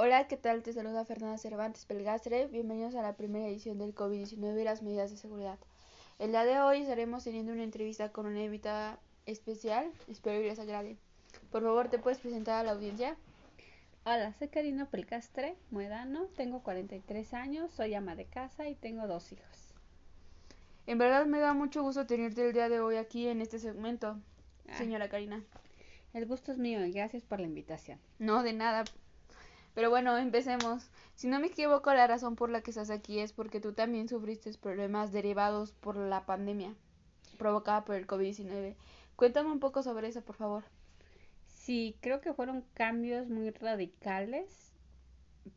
Hola, ¿qué tal? Te saluda Fernanda Cervantes Pelgastre. Bienvenidos a la primera edición del COVID-19 y las medidas de seguridad. El día de hoy estaremos teniendo una entrevista con una invitada especial. Espero que les agrade. Por favor, ¿te puedes presentar a la audiencia? Hola, soy Karina Pelcastre Muedano, tengo 43 años, soy ama de casa y tengo dos hijos. En verdad me da mucho gusto tenerte el día de hoy aquí en este segmento, Ah. señora Karina. El gusto es mío y gracias por la invitación. No, de nada. Pero bueno, empecemos. Si no me equivoco, la razón por la que estás aquí es porque tú también sufriste problemas derivados por la pandemia provocada por el COVID-19. Cuéntame un poco sobre eso, por favor. Sí, creo que fueron cambios muy radicales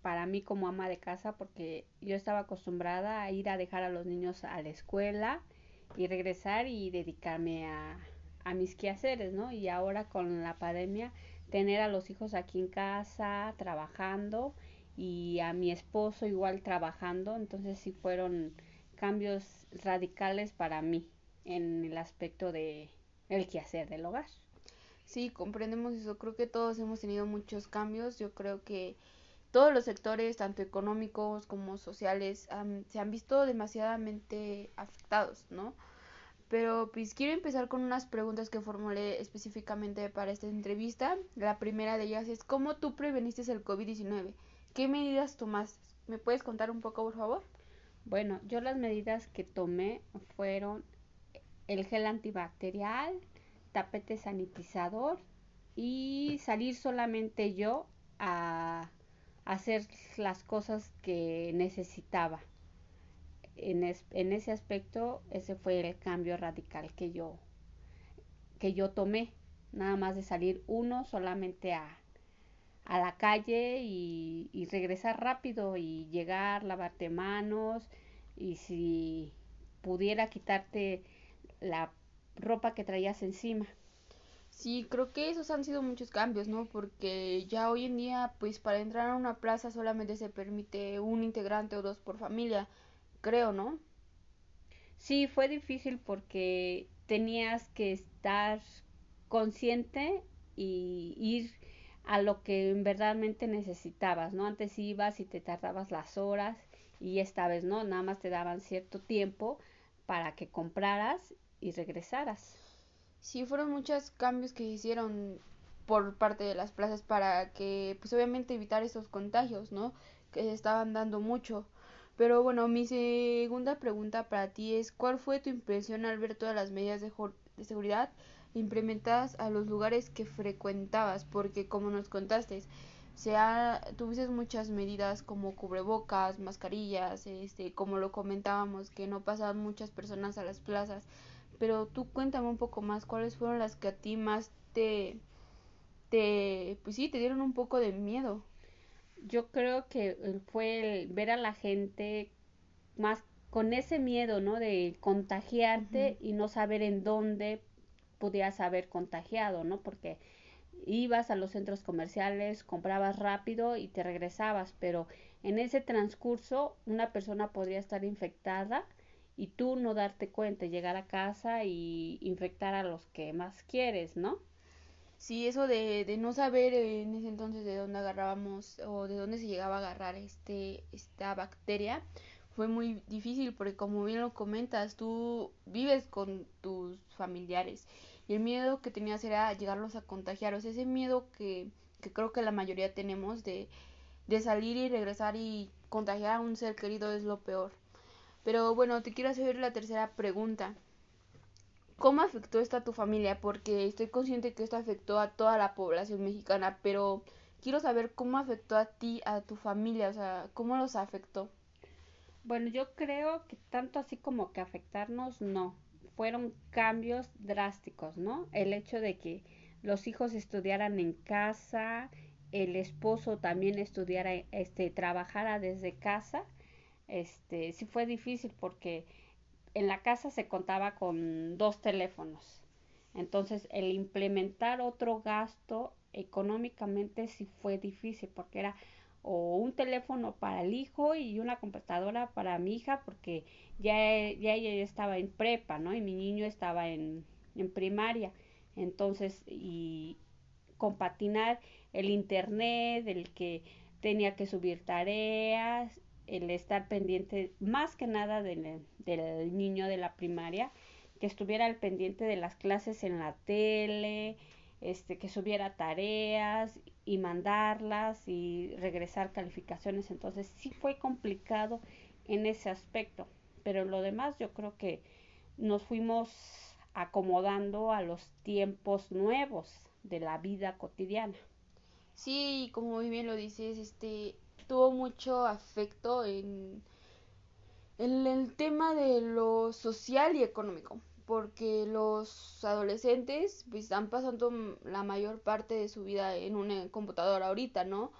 para mí como ama de casa porque yo estaba acostumbrada a ir a dejar a los niños a la escuela y regresar y dedicarme a, a mis quehaceres, ¿no? Y ahora con la pandemia tener a los hijos aquí en casa trabajando y a mi esposo igual trabajando, entonces sí fueron cambios radicales para mí en el aspecto de el quehacer del hogar. Sí, comprendemos eso. Creo que todos hemos tenido muchos cambios. Yo creo que todos los sectores, tanto económicos como sociales, se han visto demasiadamente afectados, ¿no? Pero pues quiero empezar con unas preguntas que formulé específicamente para esta entrevista. La primera de ellas es ¿cómo tú preveniste el COVID-19? ¿Qué medidas tomaste? ¿Me puedes contar un poco, por favor? Bueno, yo las medidas que tomé fueron el gel antibacterial, tapete sanitizador y salir solamente yo a hacer las cosas que necesitaba en, es, en ese aspecto ese fue el cambio radical que yo que yo tomé nada más de salir uno solamente a, a la calle y, y, regresar rápido y llegar, lavarte manos y si pudiera quitarte la ropa que traías encima. Sí, creo que esos han sido muchos cambios, ¿no? Porque ya hoy en día, pues para entrar a una plaza solamente se permite un integrante o dos por familia creo, ¿no? Sí, fue difícil porque tenías que estar consciente y ir a lo que verdaderamente necesitabas, ¿no? Antes ibas y te tardabas las horas y esta vez no, nada más te daban cierto tiempo para que compraras y regresaras. Sí, fueron muchos cambios que hicieron por parte de las plazas para que, pues obviamente evitar esos contagios, ¿no? Que se estaban dando mucho. Pero bueno, mi segunda pregunta para ti es, ¿cuál fue tu impresión al ver todas las medidas de, seguridad implementadas a los lugares que frecuentabas? Porque como nos contaste, tuviste muchas medidas como cubrebocas, mascarillas, este, como lo comentábamos, que no pasaban muchas personas a las plazas. Pero tú cuéntame un poco más, ¿cuáles fueron las que a ti más te, te, pues sí, te dieron un poco de miedo? Yo creo que fue el ver a la gente más con ese miedo, ¿no? De contagiarte uh -huh. y no saber en dónde podías haber contagiado, ¿no? Porque ibas a los centros comerciales, comprabas rápido y te regresabas, pero en ese transcurso una persona podría estar infectada y tú no darte cuenta, llegar a casa y infectar a los que más quieres, ¿no? Sí, eso de, de, no saber en ese entonces de dónde agarrábamos o de dónde se llegaba a agarrar este, esta bacteria fue muy difícil porque como bien lo comentas, tú vives con tus familiares y el miedo que tenías era llegarlos a contagiar, o sea, ese miedo que, que creo que la mayoría tenemos de, de salir y regresar y contagiar a un ser querido es lo peor. Pero bueno, te quiero hacer la tercera pregunta. ¿Cómo afectó esto a tu familia? Porque estoy consciente que esto afectó a toda la población mexicana, pero quiero saber cómo afectó a ti, a tu familia, o sea, cómo los afectó. Bueno, yo creo que tanto así como que afectarnos, no. Fueron cambios drásticos, ¿no? El hecho de que los hijos estudiaran en casa, el esposo también estudiara, este, trabajara desde casa, este, sí fue difícil porque en la casa se contaba con dos teléfonos. Entonces, el implementar otro gasto económicamente sí fue difícil porque era o un teléfono para el hijo y una computadora para mi hija porque ya, ya ella estaba en prepa, ¿no? Y mi niño estaba en, en primaria. Entonces, y compatinar el internet, el que tenía que subir tareas, el estar pendiente más que nada del, del niño de la primaria, que estuviera al pendiente de las clases en la tele, este, que subiera tareas y mandarlas y regresar calificaciones. Entonces sí fue complicado en ese aspecto. Pero lo demás yo creo que nos fuimos acomodando a los tiempos nuevos de la vida cotidiana. Sí, como muy bien lo dices, este tuvo mucho afecto en, el tema de lo social y económico, porque los adolescentes pues están pasando la mayor parte de su vida en una computadora ahorita, ¿no?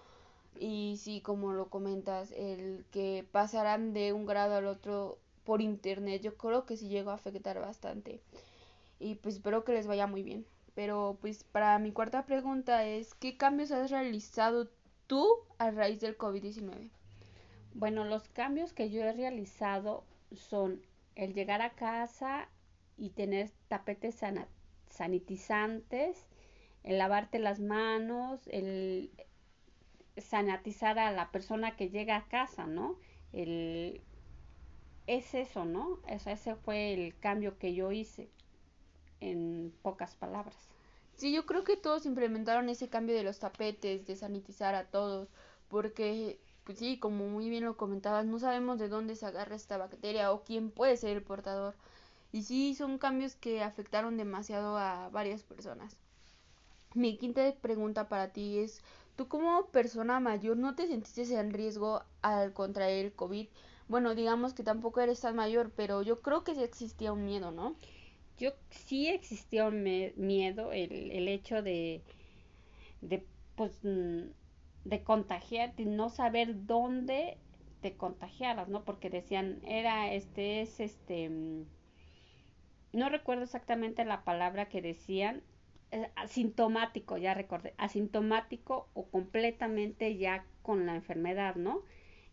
Y sí, como lo comentas, el que pasarán de un grado al otro por internet, yo creo que sí llegó a afectar bastante. Y pues espero que les vaya muy bien. Pero pues para mi cuarta pregunta es, ¿qué cambios has realizado tú a raíz del COVID-19? Bueno, los cambios que yo he realizado son el llegar a casa y tener tapetes sanitizantes, el lavarte las manos, el sanitizar a la persona que llega a casa, ¿no? El, es eso, ¿no? ese fue el cambio que yo hice en pocas palabras. Sí, yo creo que todos implementaron ese cambio de los tapetes, de sanitizar a todos, porque, pues sí, como muy bien lo comentabas, no sabemos de dónde se agarra esta bacteria o quién puede ser el portador. Y sí, son cambios que afectaron demasiado a varias personas. Mi quinta pregunta para ti es, ¿tú como persona mayor no te sentiste en riesgo al contraer el COVID? Bueno, digamos que tampoco eres tan mayor, pero yo creo que sí existía un miedo, ¿no? Yo sí existía un miedo, el, el hecho de, de, pues, mm, de contagiarte y no saber dónde te contagiaras, ¿no? Porque decían, era, este, es, este, mm, no recuerdo exactamente la palabra que decían, asintomático, ya recordé, asintomático o completamente ya con la enfermedad, ¿no?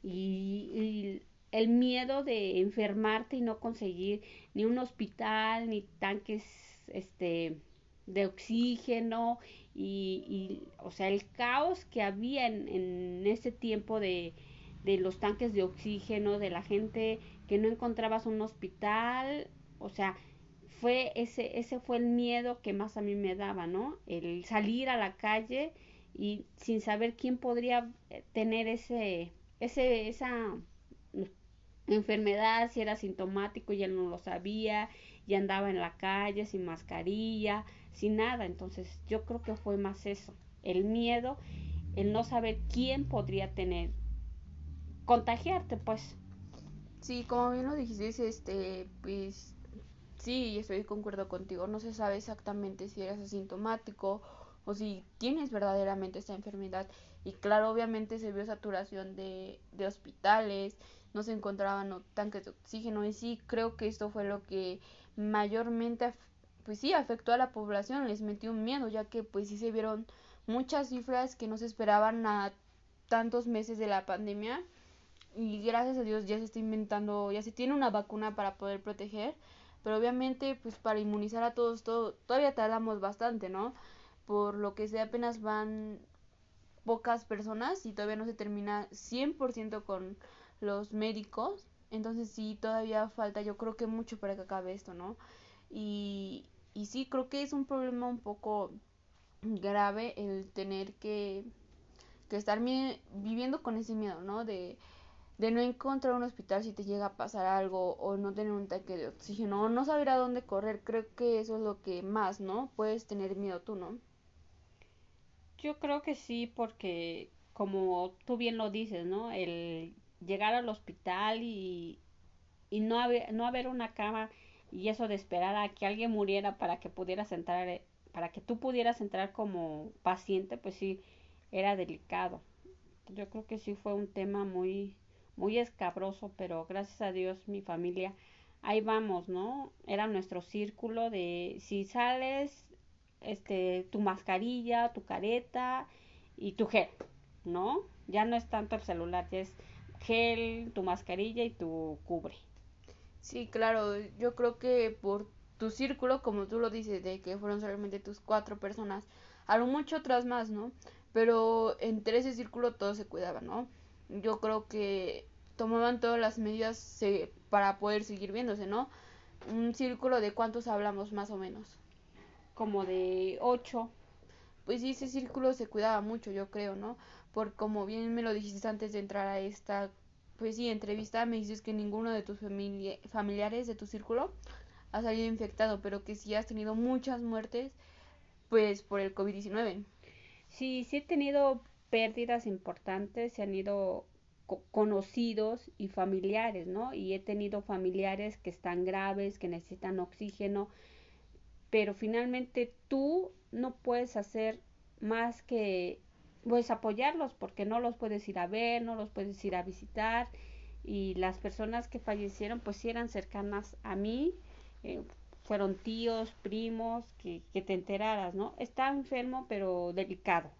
Y el miedo de enfermarte y no conseguir ni un hospital, ni tanques este, de oxígeno y, o sea, el caos que había en, en ese tiempo de, de los tanques de oxígeno, de la gente que no encontrabas un hospital, o sea, fue ese, ese fue el miedo que más a mí me daba, ¿no? El salir a la calle y sin saber quién podría eh, tener ese, ese, esa enfermedad, si era sintomático, ya no lo sabía, ya andaba en la calle sin mascarilla, sin nada. Entonces yo creo que fue más eso, el miedo, el no saber quién podría tener, contagiarte pues. Sí, como bien lo dijiste, este, pues sí, estoy de acuerdo contigo, no se sabe exactamente si eres asintomático o si tienes verdaderamente esta enfermedad. Y claro, obviamente se vio saturación de, de hospitales, no se encontraban tanques de oxígeno y sí creo que esto fue lo que mayormente pues sí afectó a la población, les metió un miedo ya que pues sí se vieron muchas cifras que no se esperaban a tantos meses de la pandemia y gracias a Dios ya se está inventando, ya se tiene una vacuna para poder proteger, pero obviamente pues para inmunizar a todos todo, todavía tardamos bastante, ¿no? Por lo que se apenas van pocas personas y todavía no se termina 100% con los médicos. Entonces sí, todavía falta yo creo que mucho para que acabe esto, ¿no? Y, y sí, creo que es un problema un poco grave el tener que, que estar viviendo con ese miedo, ¿no? De, de no encontrar un hospital si te llega a pasar algo o no tener un tanque de oxígeno o no saber a dónde correr. Creo que eso es lo que más, ¿no? Puedes tener miedo tú, ¿no? Yo creo que sí, porque como tú bien lo dices, ¿no? El llegar al hospital y, y no, haber, no haber una cama y eso de esperar a que alguien muriera para que pudieras entrar, eh, para que tú pudieras entrar como paciente, pues sí, era delicado. Yo creo que sí fue un tema muy, muy escabroso, pero gracias a Dios mi familia, ahí vamos, ¿no? Era nuestro círculo de si sales, este, tu mascarilla, tu careta y tu gel, ¿no? Ya no es tanto el celular, ya es gel, tu mascarilla y tu cubre. Sí, claro, yo creo que por tu círculo, como tú lo dices, de que fueron solamente tus cuatro personas, a lo mucho otras más, ¿no? pero entre ese círculo todos se cuidaban, ¿no? Yo creo que tomaban todas las medidas para poder seguir viéndose, ¿no? Un círculo de cuántos hablamos más o menos. Como de ocho. Pues sí, ese círculo se cuidaba mucho, yo creo, ¿no? Por como bien me lo dijiste antes de entrar a esta, pues sí, entrevista, me dices que ninguno de tus familiares de tu círculo ha salido infectado, pero que sí has tenido muchas muertes, pues por el COVID-19. Sí, sí he tenido pérdidas importantes, se han ido conocidos y familiares, ¿no? Y he tenido familiares que están graves, que necesitan oxígeno, pero finalmente tú no puedes hacer más que pues apoyarlos porque no los puedes ir a ver, no los puedes ir a visitar y las personas que fallecieron pues eran cercanas a mí, eh, fueron tíos, primos, que, que te enteraras, ¿no? Está enfermo pero delicado,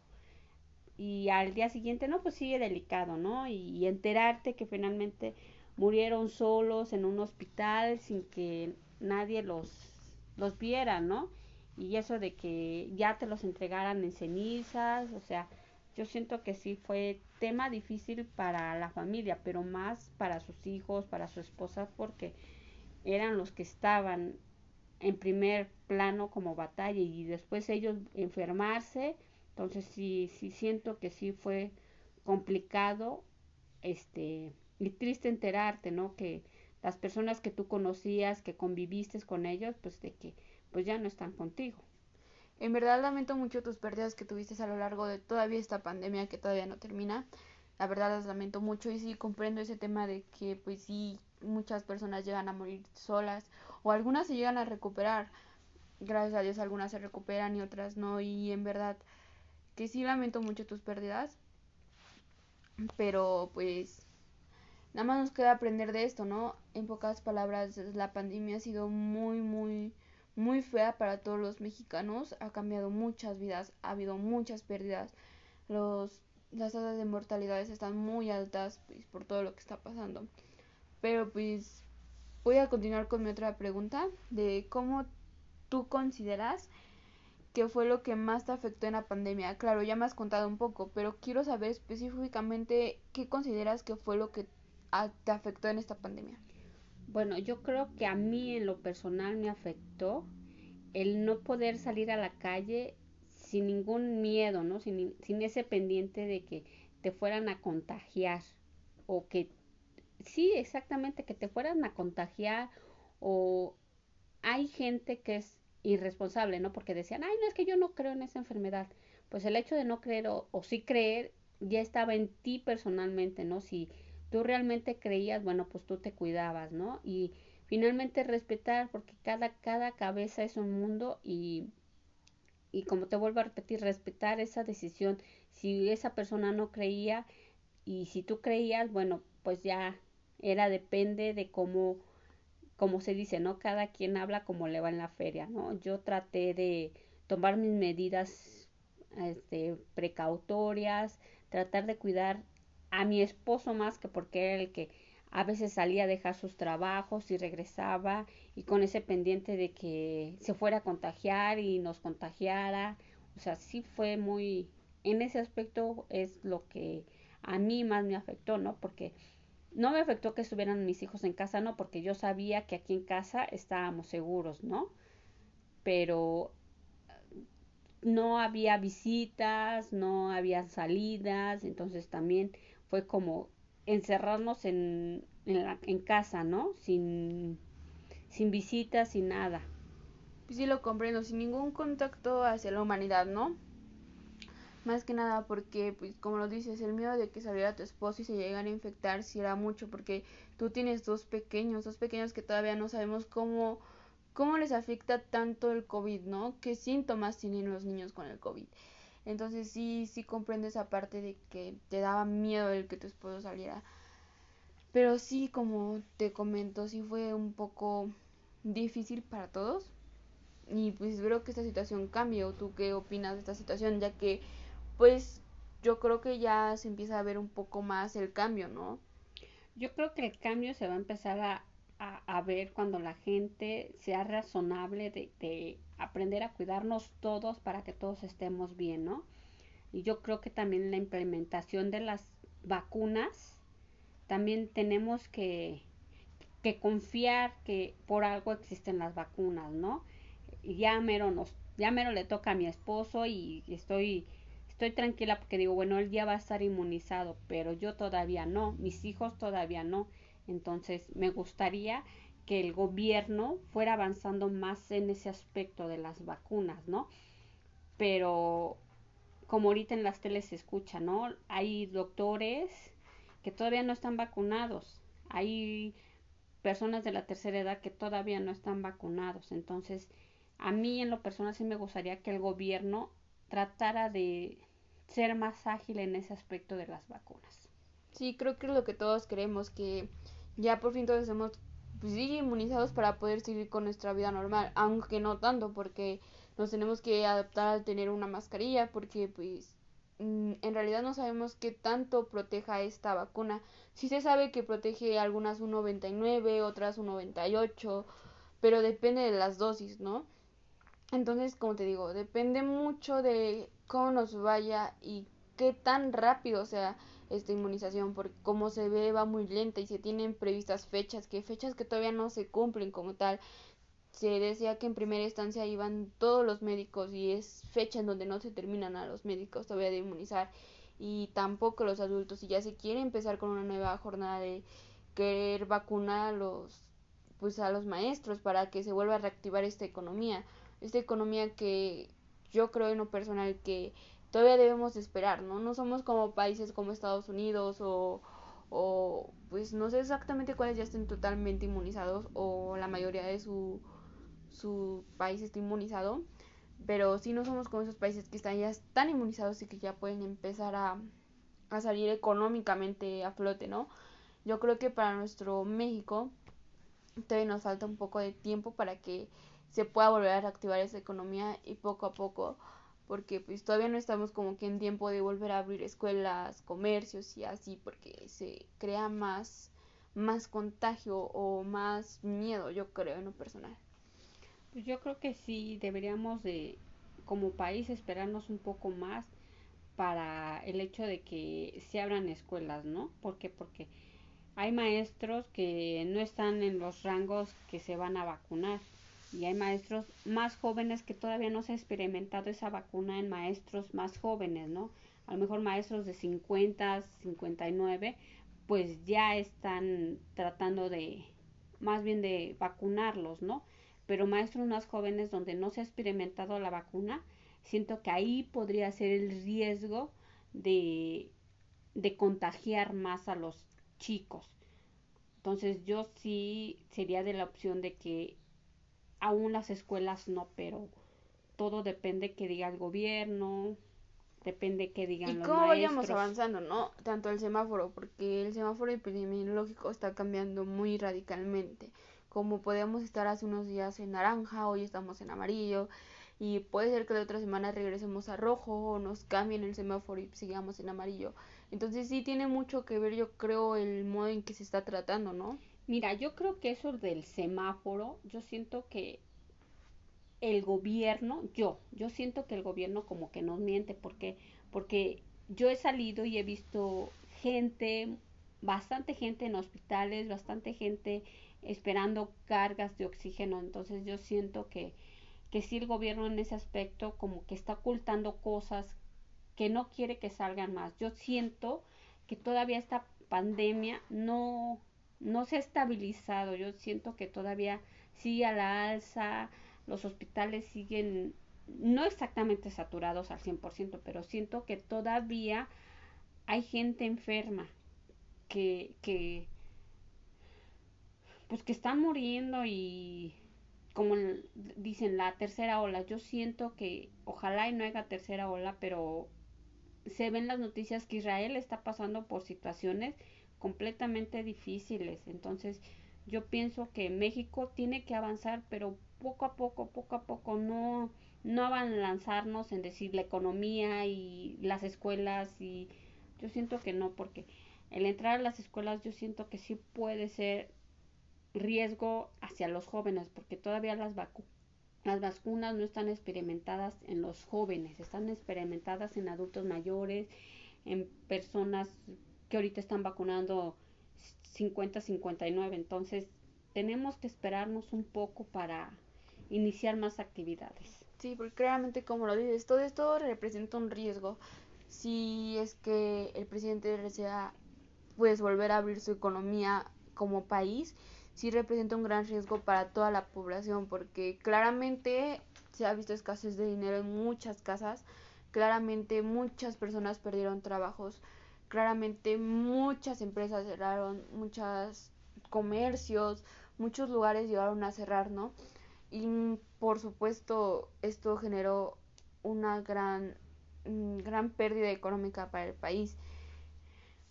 y al día siguiente, no, pues sigue delicado, ¿no? Y, enterarte que finalmente murieron solos en un hospital sin que nadie los, los viera, ¿no? Y eso de que ya te los entregaran en cenizas, o sea, yo siento que sí fue tema difícil para la familia, pero más para sus hijos, para su esposa, porque eran los que estaban en primer plano como batalla y después ellos enfermarse, entonces sí, sí siento que sí fue complicado, este, y triste enterarte, ¿no? Que las personas que tú conocías, que conviviste con ellos, pues de que pues ya no están contigo. En verdad lamento mucho tus pérdidas que tuviste a lo largo de todavía esta pandemia que todavía no termina. La verdad las lamento mucho y sí comprendo ese tema de que pues sí muchas personas llegan a morir solas o algunas se llegan a recuperar. Gracias a Dios algunas se recuperan y otras no y en verdad que sí lamento mucho tus pérdidas, pero pues nada más nos queda aprender de esto, ¿no? En pocas palabras, la pandemia ha sido muy, muy, muy fea para todos los mexicanos, ha cambiado muchas vidas, ha habido muchas pérdidas, los, las tasas de mortalidad están muy altas pues, por todo lo que está pasando. Pero pues voy a continuar con mi otra pregunta de cómo tú consideras qué fue lo que más te afectó en la pandemia. Claro, ya me has contado un poco, pero quiero saber específicamente qué consideras que fue lo que te afectó en esta pandemia. Bueno, yo creo que a mí en lo personal me afectó el no poder salir a la calle sin ningún miedo, ¿no? Sin, ese pendiente de que te fueran a contagiar o que sí, exactamente, que te fueran a contagiar o hay gente que es irresponsable, ¿no? Porque decían, ay, no es que yo no creo en esa enfermedad. Pues el hecho de no creer o, sí creer ya estaba en ti personalmente, ¿no? Si tú realmente creías, bueno, pues tú te cuidabas, ¿no? Y finalmente respetar, porque cada, cada cabeza es un mundo y, y como te vuelvo a repetir, respetar esa decisión. Si esa persona no creía y si tú creías, bueno, pues ya era depende de cómo como se dice, ¿no? Cada quien habla como le va en la feria, ¿no? Yo traté de tomar mis medidas este, precautorias, tratar de cuidar a mi esposo más que porque era el que a veces salía a dejar sus trabajos y regresaba y con ese pendiente de que se fuera a contagiar y nos contagiara. O sea, sí fue muy, en ese aspecto es lo que a mí más me afectó, ¿no? Porque no me afectó que estuvieran mis hijos en casa, no, porque yo sabía que aquí en casa estábamos seguros, ¿no? Pero no había visitas, no había salidas, entonces también fue como encerrarnos en, en, en casa, ¿no? Sin, sin visitas, sin nada. Pues sí lo comprendo, sin ningún contacto hacia la humanidad, ¿no? Más que nada porque, pues como lo dices, el miedo de que saliera tu esposo y se llegan a infectar si era mucho porque tú tienes dos pequeños, dos pequeños que todavía no sabemos cómo, cómo les afecta tanto el COVID, ¿no? ¿Qué síntomas tienen los niños con el COVID? Entonces sí, sí comprendo esa parte de que te daba miedo el que tu esposo saliera. Pero sí, como te comento, sí fue un poco difícil para todos. Y pues espero que esta situación cambie. ¿O tú qué opinas de esta situación? Ya que pues yo creo que ya se empieza a ver un poco más el cambio, ¿no? Yo creo que el cambio se va a empezar a, a, ver cuando la gente sea razonable de, de, aprender a cuidarnos todos para que todos estemos bien, ¿no? Y yo creo que también la implementación de las vacunas, también tenemos que, confiar que por algo existen las vacunas, ¿no? Ya mero, nos, ya mero le toca a mi esposo y estoy, estoy tranquila porque digo, bueno, él ya va a estar inmunizado, pero yo todavía no, mis hijos todavía no. Entonces, me gustaría que el gobierno fuera avanzando más en ese aspecto de las vacunas, ¿no? Pero como ahorita en las teles se escucha, ¿no? Hay doctores que todavía no están vacunados, hay personas de la tercera edad que todavía no están vacunados. Entonces, a mí en lo personal sí me gustaría que el gobierno tratara de ser más ágil en ese aspecto de las vacunas. Sí, creo que es lo que todos queremos, que ya por fin todos estemos pues inmunizados para poder seguir con nuestra vida normal, aunque no tanto porque nos tenemos que adaptar a tener una mascarilla porque pues mm, en realidad no sabemos qué tanto proteja esta vacuna. Sí se sabe que protege algunas un 99, otras un 98, pero depende de las dosis, ¿no? Entonces, como te digo, depende mucho de cómo nos vaya y qué tan rápido sea esta inmunización, porque como se ve va muy lenta y se tienen previstas fechas, que fechas que todavía no se cumplen como tal. Se decía que en primera instancia iban todos los médicos y es fecha en donde no se terminan a los médicos todavía de inmunizar y tampoco los adultos y ya se quiere empezar con una nueva jornada de querer vacunar a los pues a los maestros para que se vuelva a reactivar esta economía, esta economía que yo creo en lo personal que todavía debemos esperar, ¿no? No somos como países como Estados Unidos o, o pues no sé exactamente cuáles ya estén totalmente inmunizados o la mayoría de su, su país está inmunizado, pero sí no somos como esos países que están ya están inmunizados y que ya pueden empezar a, a salir económicamente a flote, ¿no? Yo creo que para nuestro México todavía nos falta un poco de tiempo para que se pueda volver a reactivar esa economía y poco a poco porque pues todavía no estamos como que en tiempo de volver a abrir escuelas, comercios y así porque se crea más más contagio o más miedo, yo creo en lo personal. Pues yo creo que sí deberíamos de como país esperarnos un poco más para el hecho de que se abran escuelas, ¿no? ¿Por qué? Porque hay maestros que no están en los rangos que se van a vacunar y hay maestros más jóvenes que todavía no se ha experimentado esa vacuna en maestros más jóvenes, ¿no? A lo mejor maestros de 50, 59, pues ya están tratando de, más bien de vacunarlos, ¿no? Pero maestros más jóvenes donde no se ha experimentado la vacuna, siento que ahí podría ser el riesgo de, de contagiar más a los chicos. Entonces yo sí sería de la opción de que aún las escuelas no, pero todo depende que diga el gobierno, depende que digan y cómo vayamos avanzando, ¿no? Tanto el semáforo, porque el semáforo epidemiológico está cambiando muy radicalmente. Como podíamos estar hace unos días en naranja, hoy estamos en amarillo, y puede ser que de otra semana regresemos a rojo o nos cambien el semáforo y sigamos en amarillo. Entonces sí tiene mucho que ver, yo creo, el modo en que se está tratando, ¿no? Mira, yo creo que eso del semáforo, yo siento que el gobierno, yo, yo siento que el gobierno como que nos miente, porque, porque yo he salido y he visto gente, bastante gente en hospitales, bastante gente esperando cargas de oxígeno, entonces yo siento que, que sí el gobierno en ese aspecto como que está ocultando cosas que no quiere que salgan más. Yo siento que todavía esta pandemia no, no se ha estabilizado. Yo siento que todavía sigue a la alza, los hospitales siguen no exactamente saturados al 100%, pero siento que todavía hay gente enferma que, que pues que están muriendo y como dicen la tercera ola, yo siento que ojalá y no haya tercera ola, pero se ven las noticias que Israel está pasando por situaciones completamente difíciles. Entonces, yo pienso que México tiene que avanzar, pero poco a poco, poco a poco, no, no van a lanzarnos en decir la economía y las escuelas y yo siento que no, porque el entrar a las escuelas yo siento que sí puede ser riesgo hacia los jóvenes, porque todavía las las vacunas no están experimentadas en los jóvenes, están experimentadas en adultos mayores, en personas que ahorita están vacunando 50, 59. Entonces, tenemos que esperarnos un poco para iniciar más actividades. Sí, porque claramente, como lo dices, todo esto representa un riesgo. Si es que el presidente desea pues volver a abrir su economía como país, sí representa un gran riesgo para toda la población, porque claramente se ha visto escasez de dinero en muchas casas, claramente muchas personas perdieron trabajos, claramente muchas empresas cerraron, muchos comercios, muchos lugares llegaron a cerrar, ¿no? Y por supuesto esto generó una gran, mm, gran pérdida económica para el país.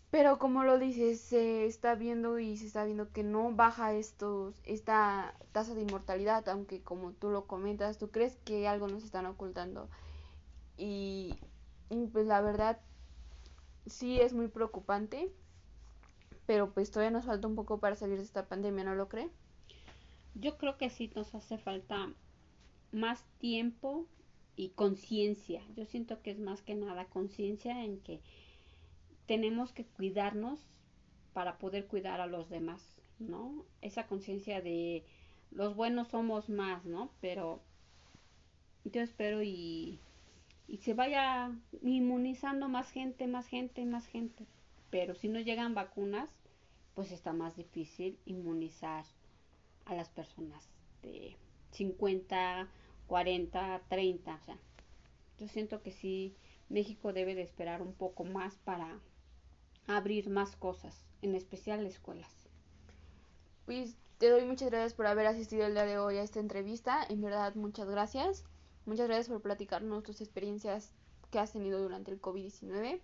Pero como lo dices, se está viendo y se está viendo que no baja estos, esta tasa de inmortalidad, aunque como tú lo comentas, tú crees que algo nos están ocultando. Y, pues la verdad sí es muy preocupante, pero pues todavía nos falta un poco para salir de esta pandemia, ¿no lo cree? Yo creo que sí nos hace falta más tiempo y conciencia. Yo siento que es más que nada conciencia en que tenemos que cuidarnos para poder cuidar a los demás, ¿no? Esa conciencia de los buenos somos más, ¿no? Pero yo espero y, y se vaya inmunizando más gente, más gente, más gente. Pero si no llegan vacunas, pues está más difícil inmunizar a las personas de 50, 40, 30, o sea, yo siento que sí, México debe de esperar un poco más para abrir más cosas, en especial escuelas. Pues te doy muchas gracias por haber asistido el día de hoy a esta entrevista. En verdad, muchas gracias. Muchas gracias por platicarnos tus experiencias que has tenido durante el COVID-19,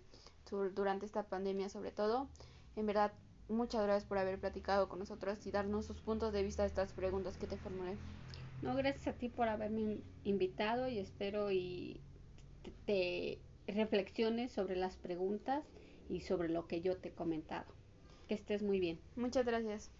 durante esta pandemia sobre todo. En verdad, muchas gracias por haber platicado con nosotros y darnos sus puntos de vista a estas preguntas que te formulé. No, gracias a ti por haberme invitado y espero y te reflexiones sobre las preguntas y sobre lo que yo te he comentado. Que estés muy bien. Muchas gracias.